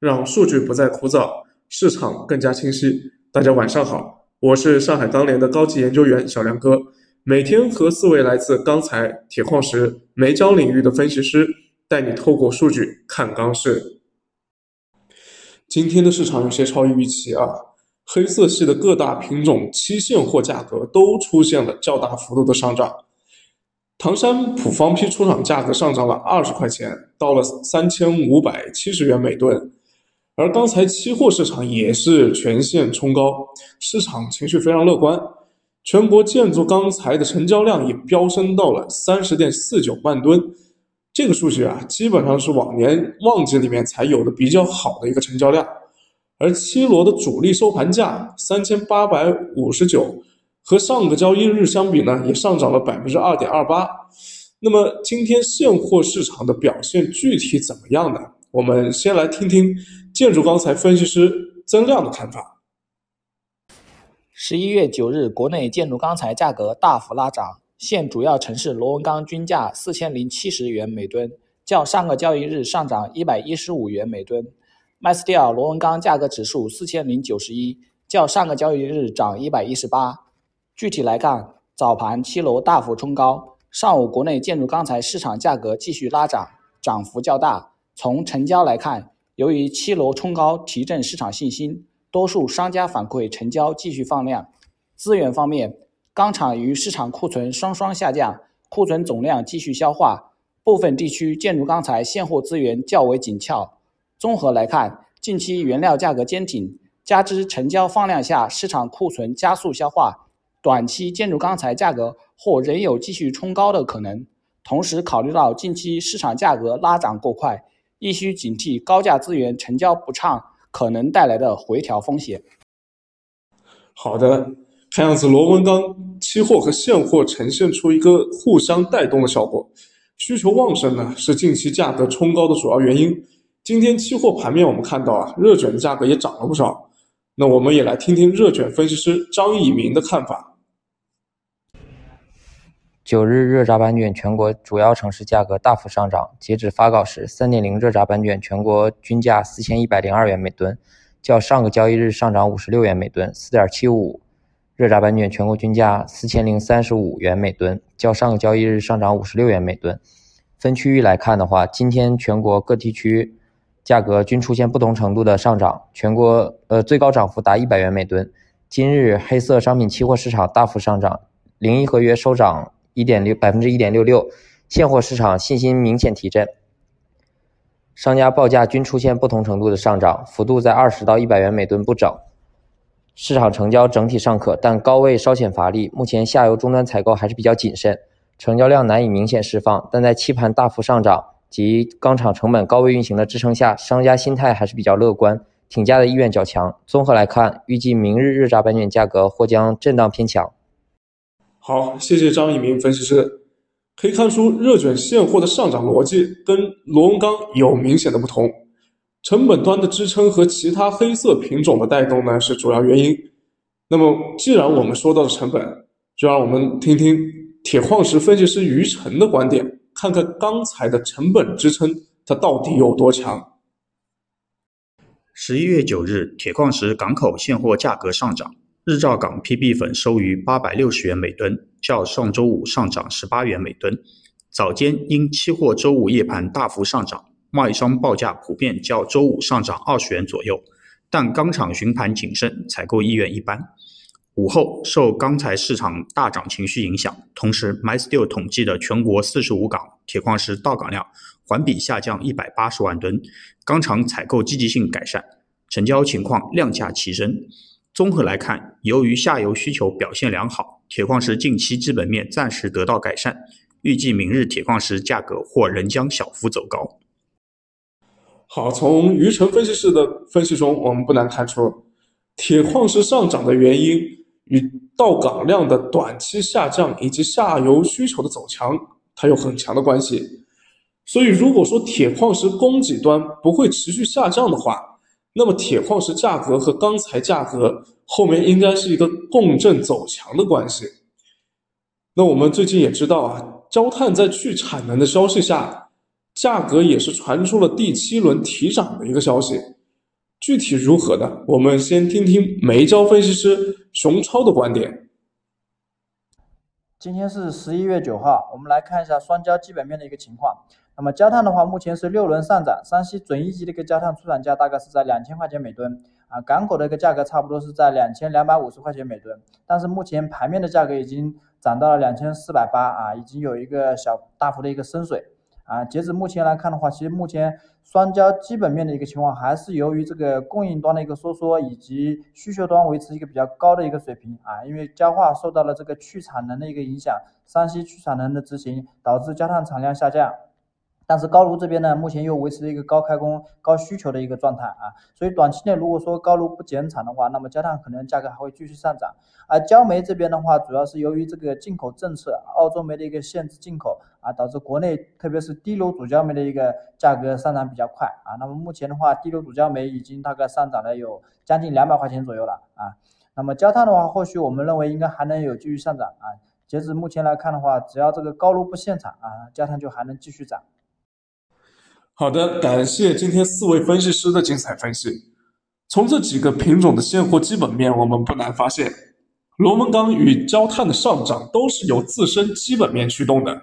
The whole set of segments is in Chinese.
让数据不再枯燥，市场更加清晰。大家晚上好，我是上海钢联的高级研究员小梁哥，每天和四位来自钢材、铁矿石、煤焦领域的分析师，带你透过数据看钢市。今天的市场有些超预期啊，黑色系的各大品种期现货价格都出现了较大幅度的上涨。唐山普方坯出厂价格上涨了二十块钱，到了三千五百七十元每吨。而钢材期货市场也是全线冲高，市场情绪非常乐观。全国建筑钢材的成交量也飙升到了三十点四九万吨，这个数据啊，基本上是往年旺季里面才有的比较好的一个成交量。而七罗的主力收盘价三千八百五十九，和上个交易日相比呢，也上涨了百分之二点二八。那么今天现货市场的表现具体怎么样呢？我们先来听听。建筑钢材分析师曾亮的看法：十一月九日，国内建筑钢材价格大幅拉涨，现主要城市螺纹钢均价四千零七十元每吨，较上个交易日上涨一百一十五元每吨。麦斯蒂尔螺纹钢价格指数四千零九十一，较上个交易日涨一百一十八。具体来看，早盘七楼大幅冲高，上午国内建筑钢材市场价格继续拉涨，涨幅较大。从成交来看，由于七楼冲高提振市场信心，多数商家反馈成交继续放量。资源方面，钢厂与市场库存双双下降，库存总量继续消化。部分地区建筑钢材现货资源较为紧俏。综合来看，近期原料价格坚挺，加之成交放量下市场库存加速消化，短期建筑钢材价格或仍有继续冲高的可能。同时，考虑到近期市场价格拉涨过快。亦需警惕高价资源成交不畅可能带来的回调风险。好的，看样子螺纹钢期货和现货呈现出一个互相带动的效果，需求旺盛呢是近期价格冲高的主要原因。今天期货盘面我们看到啊，热卷的价格也涨了不少。那我们也来听听热卷分析师张以明的看法。九日热轧板卷全国主要城市价格大幅上涨，截止发稿时，三点零热轧板卷全国均价四千一百零二元每吨，较上个交易日上涨五十六元每吨，四点七五。热轧板卷全国均价四千零三十五元每吨，较上个交易日上涨五十六元每吨。分区域来看的话，今天全国各地区价格均出现不同程度的上涨，全国呃最高涨幅达一百元每吨。今日黑色商品期货市场大幅上涨，零一合约收涨。一点六百分之一点六六，现货市场信心明显提振，商家报价均出现不同程度的上涨，幅度在二十到一百元每吨不整。市场成交整体尚可，但高位稍显乏力。目前下游终端采购还是比较谨慎，成交量难以明显释放。但在期盘大幅上涨及钢厂成本高位运行的支撑下，商家心态还是比较乐观，挺价的意愿较强。综合来看，预计明日热轧板卷价格或将震荡偏强。好，谢谢张一鸣分析师。可以看出，热卷现货的上涨逻辑跟螺纹钢有明显的不同。成本端的支撑和其他黑色品种的带动呢，是主要原因。那么，既然我们说到了成本，就让我们听听铁矿石分析师于晨的观点，看看钢材的成本支撑它到底有多强。十一月九日，铁矿石港口现货价格上涨。日照港 PB 粉收于八百六十元每吨，较上周五上涨十八元每吨。早间因期货周五夜盘大幅上涨，贸易商报价普遍较周五上涨二十元左右，但钢厂巡盘谨慎，采购意愿一般。午后受钢材市场大涨情绪影响，同时 MySteel 统计的全国四十五港铁矿石到港量环比下降一百八十万吨，钢厂采购积极性改善，成交情况量价齐升。综合来看，由于下游需求表现良好，铁矿石近期基本面暂时得到改善，预计明日铁矿石价格或仍将小幅走高。好，从余成分析师的分析中，我们不难看出，铁矿石上涨的原因与到港量的短期下降以及下游需求的走强，它有很强的关系。所以，如果说铁矿石供给端不会持续下降的话，那么铁矿石价格和钢材价格后面应该是一个共振走强的关系。那我们最近也知道啊，焦炭在去产能的消息下，价格也是传出了第七轮提涨的一个消息。具体如何呢？我们先听听煤焦分析师熊超的观点。今天是十一月九号，我们来看一下双焦基本面的一个情况。那么焦炭的话，目前是六轮上涨，山西准一级的一个焦炭出厂价大概是在两千块钱每吨啊，港口的一个价格差不多是在两千两百五十块钱每吨，但是目前盘面的价格已经涨到了两千四百八啊，已经有一个小大幅的一个升水。啊，截止目前来看的话，其实目前双焦基本面的一个情况，还是由于这个供应端的一个收缩，以及需求端维持一个比较高的一个水平啊。因为焦化受到了这个去产能的一个影响，山西去产能的执行，导致焦炭产量下降。但是高炉这边呢，目前又维持了一个高开工、高需求的一个状态啊，所以短期内如果说高炉不减产的话，那么焦炭可能价格还会继续上涨。而焦煤这边的话，主要是由于这个进口政策，澳洲煤的一个限制进口啊，导致国内特别是低炉主焦煤的一个价格上涨比较快啊。那么目前的话，低炉主焦煤已经大概上涨了有将近两百块钱左右了啊。那么焦炭的话，后续我们认为应该还能有继续上涨啊。截止目前来看的话，只要这个高炉不限产啊，焦炭就还能继续涨。好的，感谢今天四位分析师的精彩分析。从这几个品种的现货基本面，我们不难发现，螺纹钢与焦炭的上涨都是由自身基本面驱动的，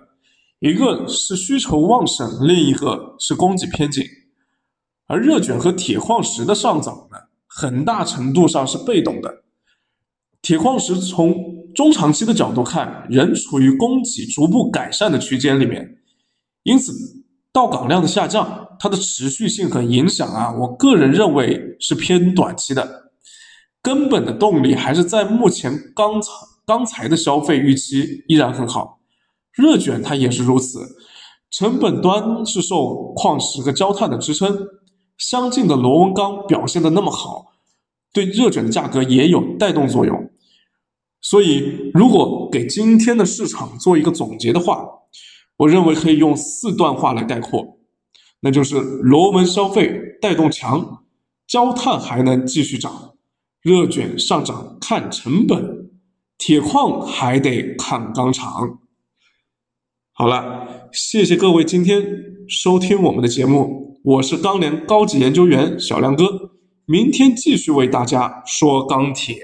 一个是需求旺盛，另一个是供给偏紧。而热卷和铁矿石的上涨呢，很大程度上是被动的。铁矿石从中长期的角度看，仍处于供给逐步改善的区间里面，因此。到港量的下降，它的持续性和影响啊，我个人认为是偏短期的。根本的动力还是在目前钢材钢材的消费预期依然很好，热卷它也是如此。成本端是受矿石和焦炭的支撑，相近的螺纹钢表现的那么好，对热卷的价格也有带动作用。所以，如果给今天的市场做一个总结的话，我认为可以用四段话来概括，那就是螺纹消费带动强，焦炭还能继续涨，热卷上涨看成本，铁矿还得看钢厂。好了，谢谢各位今天收听我们的节目，我是钢联高级研究员小亮哥，明天继续为大家说钢铁。